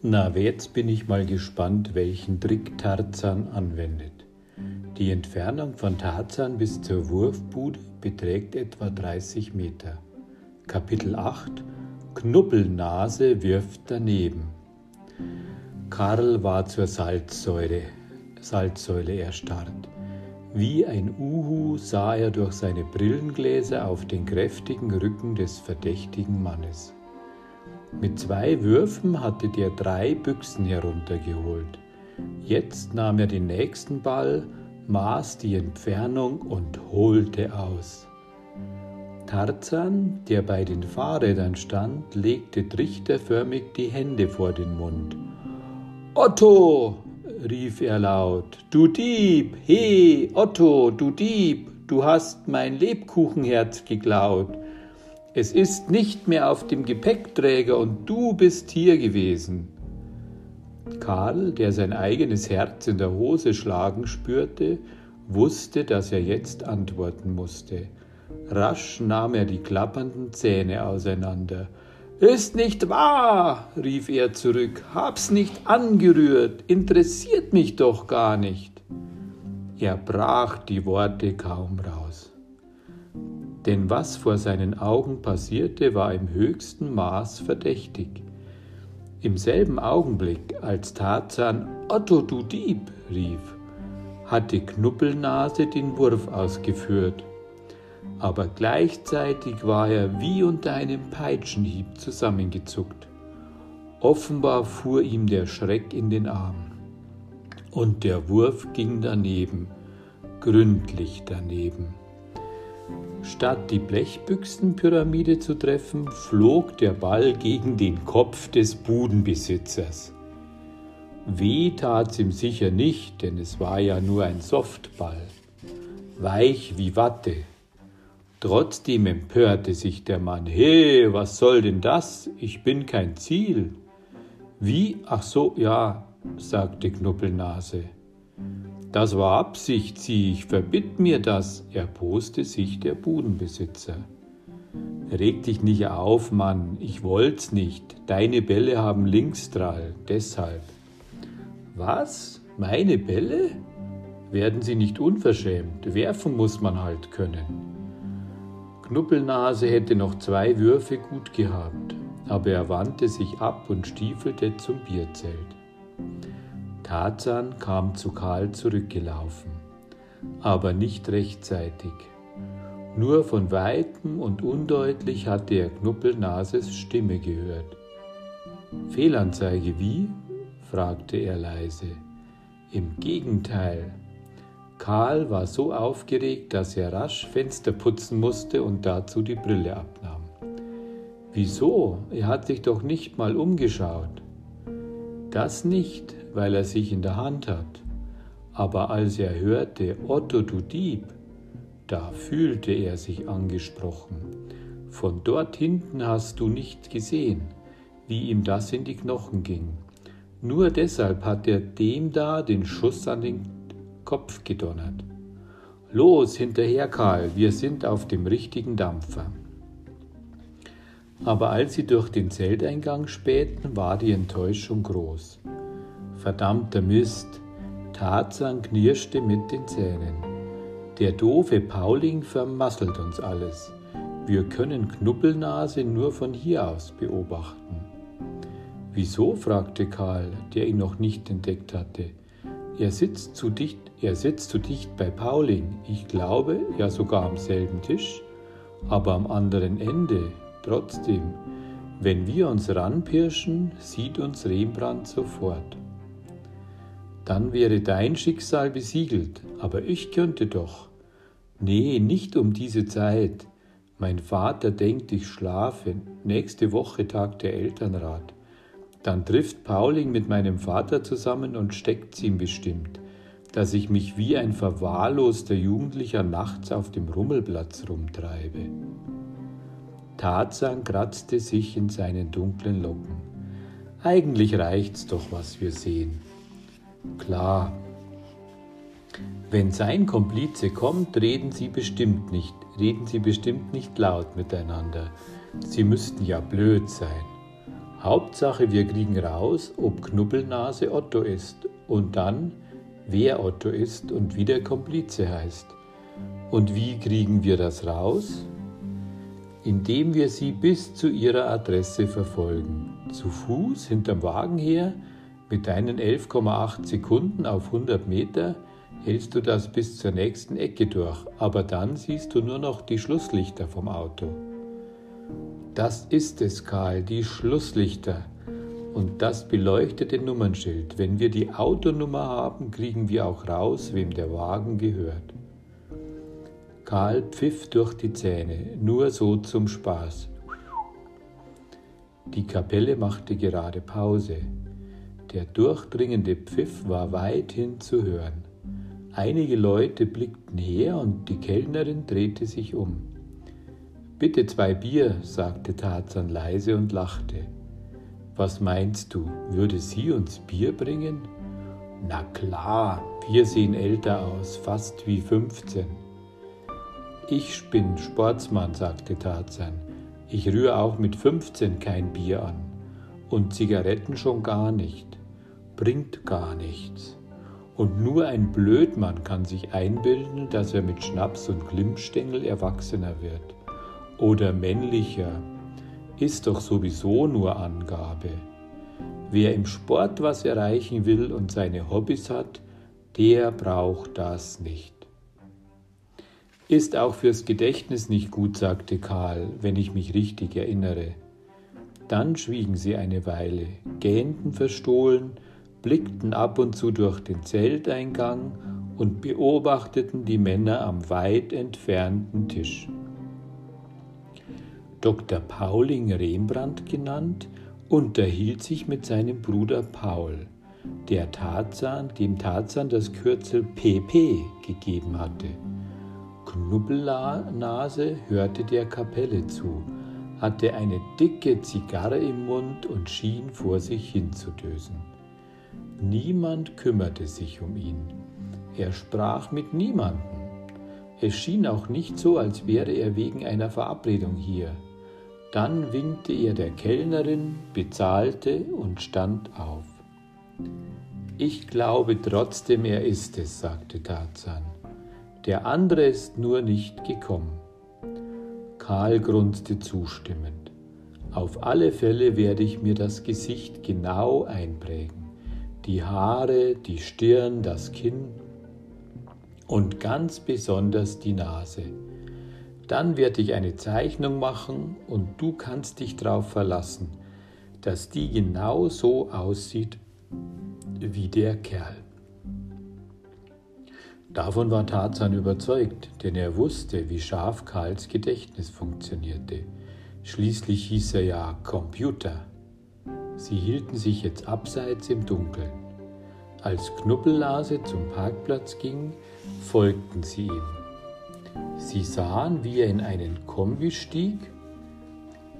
Na, jetzt bin ich mal gespannt, welchen Trick Tarzan anwendet. Die Entfernung von Tarzan bis zur Wurfbude beträgt etwa 30 Meter. Kapitel 8 Knuppelnase wirft daneben. Karl war zur Salzsäule, Salzsäule erstarrt. Wie ein Uhu sah er durch seine Brillengläser auf den kräftigen Rücken des verdächtigen Mannes. Mit zwei Würfen hatte der drei Büchsen heruntergeholt. Jetzt nahm er den nächsten Ball, maß die Entfernung und holte aus. Tarzan, der bei den Fahrrädern stand, legte trichterförmig die Hände vor den Mund. Otto, rief er laut, du Dieb, he, Otto, du Dieb, du hast mein Lebkuchenherz geklaut. Es ist nicht mehr auf dem Gepäckträger und du bist hier gewesen. Karl, der sein eigenes Herz in der Hose schlagen spürte, wusste, dass er jetzt antworten musste. Rasch nahm er die klappernden Zähne auseinander. Ist nicht wahr, rief er zurück, hab's nicht angerührt, interessiert mich doch gar nicht. Er brach die Worte kaum raus denn was vor seinen Augen passierte, war im höchsten Maß verdächtig. Im selben Augenblick, als Tarzan Otto du Dieb rief, hatte Knuppelnase den Wurf ausgeführt, aber gleichzeitig war er wie unter einem Peitschenhieb zusammengezuckt. Offenbar fuhr ihm der Schreck in den Arm. Und der Wurf ging daneben, gründlich daneben. Statt die Blechbüchsenpyramide zu treffen, flog der Ball gegen den Kopf des Budenbesitzers. Weh tat's ihm sicher nicht, denn es war ja nur ein Softball, weich wie Watte. Trotzdem empörte sich der Mann. He, was soll denn das? Ich bin kein Ziel. Wie? Ach so, ja, sagte Knuppelnase. Das war Absicht, sieh, ich verbitt mir das, erboste sich der Budenbesitzer. Reg dich nicht auf, Mann, ich wollt's nicht. Deine Bälle haben Linksdrall, deshalb. Was? Meine Bälle? Werden sie nicht unverschämt? Werfen muss man halt können. Knuppelnase hätte noch zwei Würfe gut gehabt, aber er wandte sich ab und stiefelte zum Bierzelt. Tarzan kam zu Karl zurückgelaufen, aber nicht rechtzeitig. Nur von weitem und undeutlich hatte er Knuppelnases Stimme gehört. Fehlanzeige wie? fragte er leise. Im Gegenteil. Karl war so aufgeregt, dass er rasch Fenster putzen musste und dazu die Brille abnahm. Wieso? Er hat sich doch nicht mal umgeschaut. Das nicht, weil er sich in der Hand hat. Aber als er hörte, Otto du Dieb, da fühlte er sich angesprochen. Von dort hinten hast du nicht gesehen, wie ihm das in die Knochen ging. Nur deshalb hat er dem da den Schuss an den Kopf gedonnert. Los, hinterher, Karl, wir sind auf dem richtigen Dampfer. Aber als sie durch den Zelteingang spähten, war die Enttäuschung groß. Verdammter Mist! Tarzan knirschte mit den Zähnen. Der doofe Pauling vermasselt uns alles. Wir können Knuppelnase nur von hier aus beobachten. Wieso? fragte Karl, der ihn noch nicht entdeckt hatte. Er sitzt zu dicht, er sitzt zu dicht bei Pauling. Ich glaube, ja sogar am selben Tisch, aber am anderen Ende. Trotzdem, wenn wir uns ranpirschen, sieht uns Rembrandt sofort dann wäre dein Schicksal besiegelt, aber ich könnte doch. Nee, nicht um diese Zeit. Mein Vater denkt, ich schlafe. Nächste Woche tagt der Elternrat. Dann trifft Pauling mit meinem Vater zusammen und steckt's ihm bestimmt, dass ich mich wie ein verwahrloster Jugendlicher nachts auf dem Rummelplatz rumtreibe. Tarzan kratzte sich in seinen dunklen Locken. Eigentlich reicht's doch, was wir sehen. Klar. Wenn sein Komplize kommt, reden sie bestimmt nicht, reden sie bestimmt nicht laut miteinander. Sie müssten ja blöd sein. Hauptsache, wir kriegen raus, ob Knubbelnase Otto ist und dann, wer Otto ist und wie der Komplize heißt. Und wie kriegen wir das raus? Indem wir sie bis zu ihrer Adresse verfolgen. Zu Fuß hinterm Wagen her, mit deinen 11,8 Sekunden auf 100 Meter, hältst du das bis zur nächsten Ecke durch, aber dann siehst du nur noch die Schlusslichter vom Auto. Das ist es, Karl, die Schlusslichter. Und das beleuchtete Nummernschild. Wenn wir die Autonummer haben, kriegen wir auch raus, wem der Wagen gehört. Karl pfiff durch die Zähne, nur so zum Spaß. Die Kapelle machte gerade Pause. Der durchdringende Pfiff war weithin zu hören. Einige Leute blickten her und die Kellnerin drehte sich um. Bitte zwei Bier, sagte Tarzan leise und lachte. Was meinst du, würde sie uns Bier bringen? Na klar, wir sehen älter aus, fast wie 15. Ich bin Sportsmann, sagte Tarzan. Ich rühre auch mit 15 kein Bier an. Und Zigaretten schon gar nicht. Bringt gar nichts. Und nur ein Blödmann kann sich einbilden, dass er mit Schnaps und Glimmstängel erwachsener wird oder männlicher ist doch sowieso nur Angabe. Wer im Sport was erreichen will und seine Hobbys hat, der braucht das nicht. Ist auch fürs Gedächtnis nicht gut, sagte Karl, wenn ich mich richtig erinnere. Dann schwiegen sie eine Weile, gähnten verstohlen, blickten ab und zu durch den Zelteingang und beobachteten die Männer am weit entfernten Tisch. Dr. Pauling Rembrandt genannt, unterhielt sich mit seinem Bruder Paul, der Tarzan, dem Tarzan das Kürzel PP gegeben hatte. Knubbelnase hörte der Kapelle zu, hatte eine dicke Zigarre im Mund und schien vor sich hinzudösen. Niemand kümmerte sich um ihn. Er sprach mit niemandem. Es schien auch nicht so, als wäre er wegen einer Verabredung hier. Dann winkte er der Kellnerin, bezahlte und stand auf. Ich glaube trotzdem, er ist es, sagte Tarzan. Der andere ist nur nicht gekommen. Karl grunzte zustimmend. Auf alle Fälle werde ich mir das Gesicht genau einprägen. Die Haare, die Stirn, das Kinn und ganz besonders die Nase. Dann werde ich eine Zeichnung machen und du kannst dich darauf verlassen, dass die genau so aussieht wie der Kerl. Davon war Tarzan überzeugt, denn er wusste, wie scharf Karls Gedächtnis funktionierte. Schließlich hieß er ja Computer. Sie hielten sich jetzt abseits im Dunkeln. Als Knuppellase zum Parkplatz ging, folgten sie ihm. Sie sahen, wie er in einen Kombi stieg.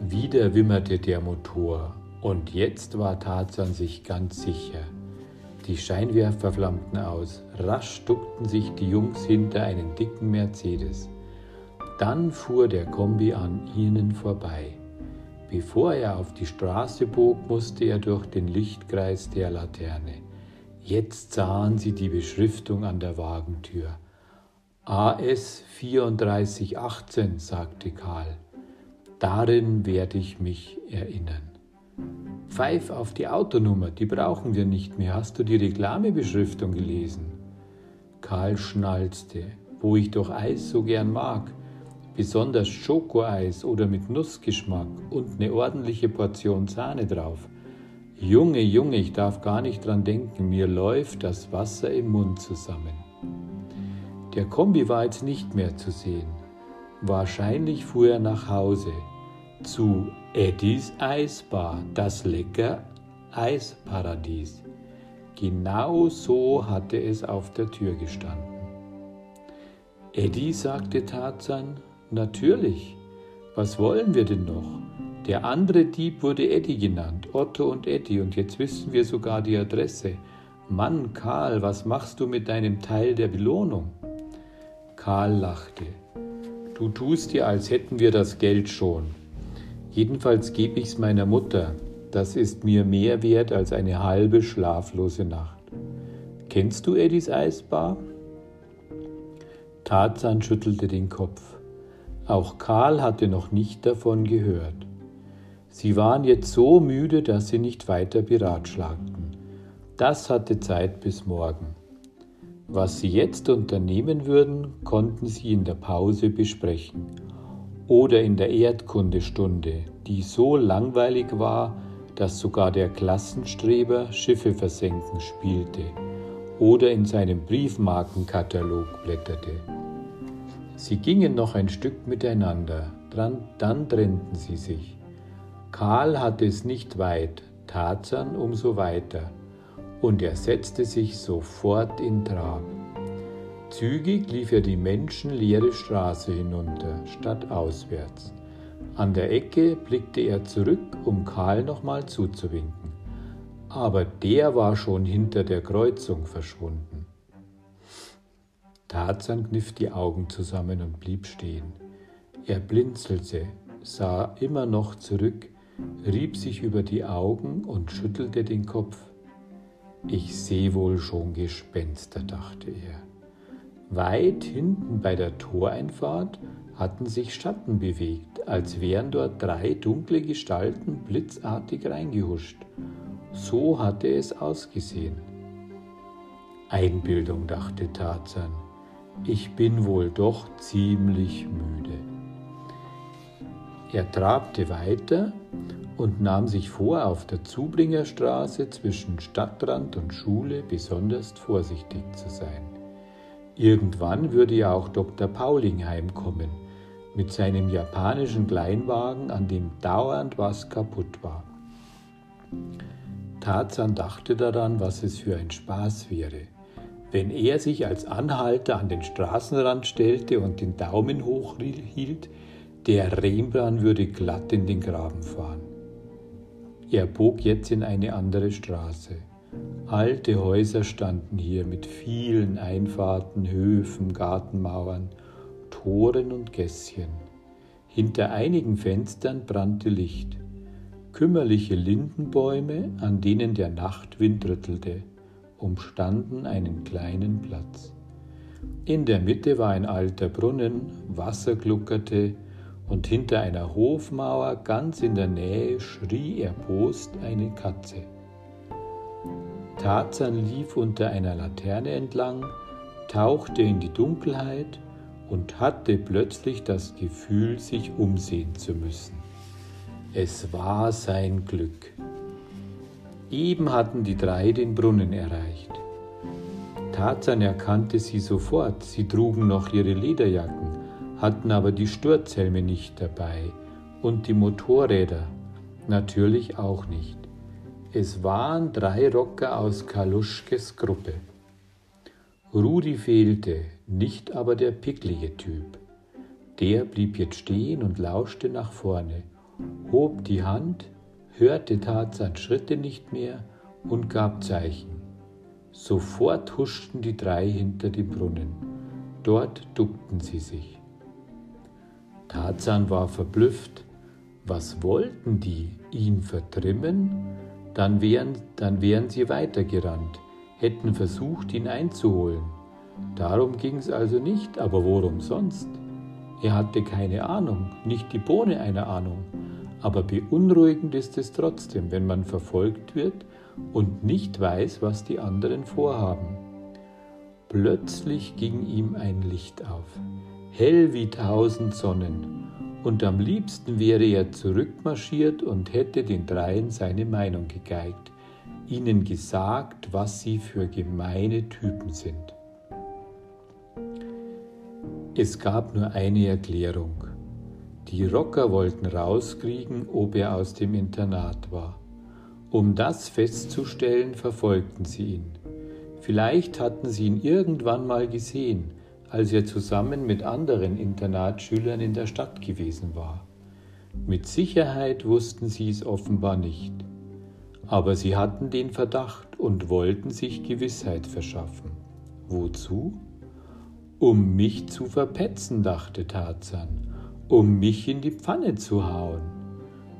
Wieder wimmerte der Motor und jetzt war Tarzan sich ganz sicher. Die Scheinwerfer flammten aus. Rasch duckten sich die Jungs hinter einen dicken Mercedes. Dann fuhr der Kombi an ihnen vorbei. Bevor er auf die Straße bog, musste er durch den Lichtkreis der Laterne. Jetzt sahen sie die Beschriftung an der Wagentür. AS 3418, sagte Karl. Darin werde ich mich erinnern. Pfeif auf die Autonummer, die brauchen wir nicht mehr. Hast du die Reklamebeschriftung gelesen? Karl schnalzte, wo ich doch Eis so gern mag, besonders Schokoeis oder mit Nussgeschmack und eine ordentliche Portion Sahne drauf. Junge, Junge, ich darf gar nicht dran denken, mir läuft das Wasser im Mund zusammen. Der Kombi war jetzt nicht mehr zu sehen. Wahrscheinlich fuhr er nach Hause zu Eddies Eisbar, das lecker Eisparadies. Genau so hatte es auf der Tür gestanden. Eddie, sagte Tarzan, natürlich. Was wollen wir denn noch? Der andere Dieb wurde Eddie genannt, Otto und Eddie, und jetzt wissen wir sogar die Adresse. Mann, Karl, was machst du mit deinem Teil der Belohnung? Karl lachte. Du tust dir, als hätten wir das Geld schon. Jedenfalls gebe ich's meiner Mutter. das ist mir mehr wert als eine halbe schlaflose Nacht. Kennst du Eddies Eisbar? Tarzan schüttelte den Kopf. Auch Karl hatte noch nicht davon gehört. Sie waren jetzt so müde, dass sie nicht weiter beratschlagten. Das hatte Zeit bis morgen. Was sie jetzt unternehmen würden, konnten sie in der Pause besprechen oder in der Erdkundestunde, die so langweilig war, dass sogar der Klassenstreber Schiffe versenken spielte oder in seinem Briefmarkenkatalog blätterte. Sie gingen noch ein Stück miteinander, dann trennten sie sich. Karl hatte es nicht weit, Tarzan umso weiter, und er setzte sich sofort in Trab. Zügig lief er die menschenleere Straße hinunter, statt auswärts. An der Ecke blickte er zurück, um Karl nochmal zuzuwinken. Aber der war schon hinter der Kreuzung verschwunden. Tarzan kniff die Augen zusammen und blieb stehen. Er blinzelte, sah immer noch zurück, rieb sich über die Augen und schüttelte den Kopf. Ich sehe wohl schon Gespenster, dachte er. Weit hinten bei der Toreinfahrt hatten sich Schatten bewegt, als wären dort drei dunkle Gestalten blitzartig reingehuscht. So hatte es ausgesehen. Einbildung, dachte Tarzan. Ich bin wohl doch ziemlich müde. Er trabte weiter und nahm sich vor, auf der Zubringerstraße zwischen Stadtrand und Schule besonders vorsichtig zu sein. Irgendwann würde ja auch Dr. Pauling heimkommen mit seinem japanischen Kleinwagen, an dem dauernd was kaputt war. Tarzan dachte daran, was es für ein Spaß wäre, wenn er sich als Anhalter an den Straßenrand stellte und den Daumen hoch hielt, der Rembrandt würde glatt in den Graben fahren. Er bog jetzt in eine andere Straße. Alte Häuser standen hier mit vielen Einfahrten, Höfen, Gartenmauern, Toren und Gässchen. Hinter einigen Fenstern brannte Licht. Kümmerliche Lindenbäume, an denen der Nachtwind rüttelte, umstanden einen kleinen Platz. In der Mitte war ein alter Brunnen, Wasser gluckerte, und hinter einer Hofmauer ganz in der Nähe schrie erbost eine Katze. Tarzan lief unter einer Laterne entlang, tauchte in die Dunkelheit und hatte plötzlich das Gefühl, sich umsehen zu müssen. Es war sein Glück. Eben hatten die drei den Brunnen erreicht. Tarzan erkannte sie sofort, sie trugen noch ihre Lederjacken, hatten aber die Sturzhelme nicht dabei und die Motorräder natürlich auch nicht. Es waren drei Rocker aus Kaluschkes Gruppe. Rudi fehlte, nicht aber der picklige Typ. Der blieb jetzt stehen und lauschte nach vorne, hob die Hand, hörte Tarzan Schritte nicht mehr und gab Zeichen. Sofort huschten die drei hinter dem Brunnen. Dort duckten sie sich. Tarzan war verblüfft. Was wollten die? Ihn vertrimmen? Dann wären, dann wären sie weitergerannt, hätten versucht, ihn einzuholen. Darum ging es also nicht, aber worum sonst? Er hatte keine Ahnung, nicht die Bohne einer Ahnung. Aber beunruhigend ist es trotzdem, wenn man verfolgt wird und nicht weiß, was die anderen vorhaben. Plötzlich ging ihm ein Licht auf, hell wie tausend Sonnen, und am liebsten wäre er zurückmarschiert und hätte den dreien seine Meinung gegeigt, ihnen gesagt, was sie für gemeine Typen sind. Es gab nur eine Erklärung. Die Rocker wollten rauskriegen, ob er aus dem Internat war. Um das festzustellen, verfolgten sie ihn. Vielleicht hatten sie ihn irgendwann mal gesehen, als er zusammen mit anderen Internatsschülern in der Stadt gewesen war. Mit Sicherheit wussten sie es offenbar nicht. Aber sie hatten den Verdacht und wollten sich Gewissheit verschaffen. Wozu? Um mich zu verpetzen, dachte Tarzan, um mich in die Pfanne zu hauen.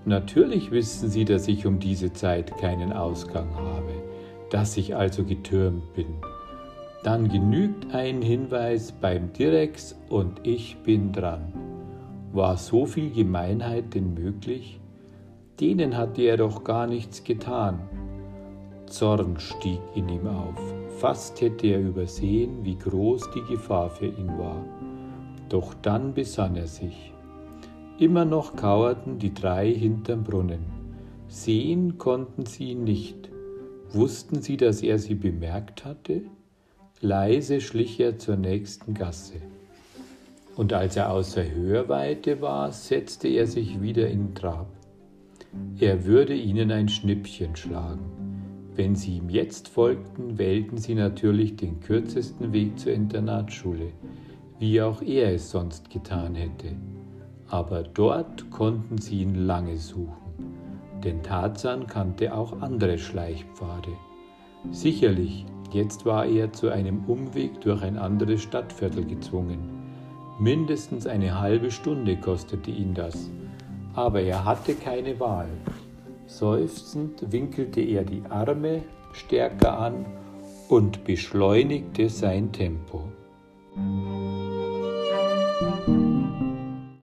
Natürlich wissen Sie, dass ich um diese Zeit keinen Ausgang habe, dass ich also getürmt bin. Dann genügt ein Hinweis beim Direx und ich bin dran. War so viel Gemeinheit denn möglich? Denen hatte er doch gar nichts getan. Zorn stieg in ihm auf. Fast hätte er übersehen, wie groß die Gefahr für ihn war. Doch dann besann er sich. Immer noch kauerten die drei hinterm Brunnen. Sehen konnten sie ihn nicht. Wussten sie, dass er sie bemerkt hatte? Leise schlich er zur nächsten Gasse. Und als er außer Hörweite war, setzte er sich wieder in Trab. Er würde ihnen ein Schnippchen schlagen. Wenn sie ihm jetzt folgten, wählten sie natürlich den kürzesten Weg zur Internatsschule, wie auch er es sonst getan hätte aber dort konnten sie ihn lange suchen, denn Tarzan kannte auch andere Schleichpfade. Sicherlich, jetzt war er zu einem Umweg durch ein anderes Stadtviertel gezwungen. Mindestens eine halbe Stunde kostete ihn das, aber er hatte keine Wahl. Seufzend winkelte er die Arme stärker an und beschleunigte sein Tempo.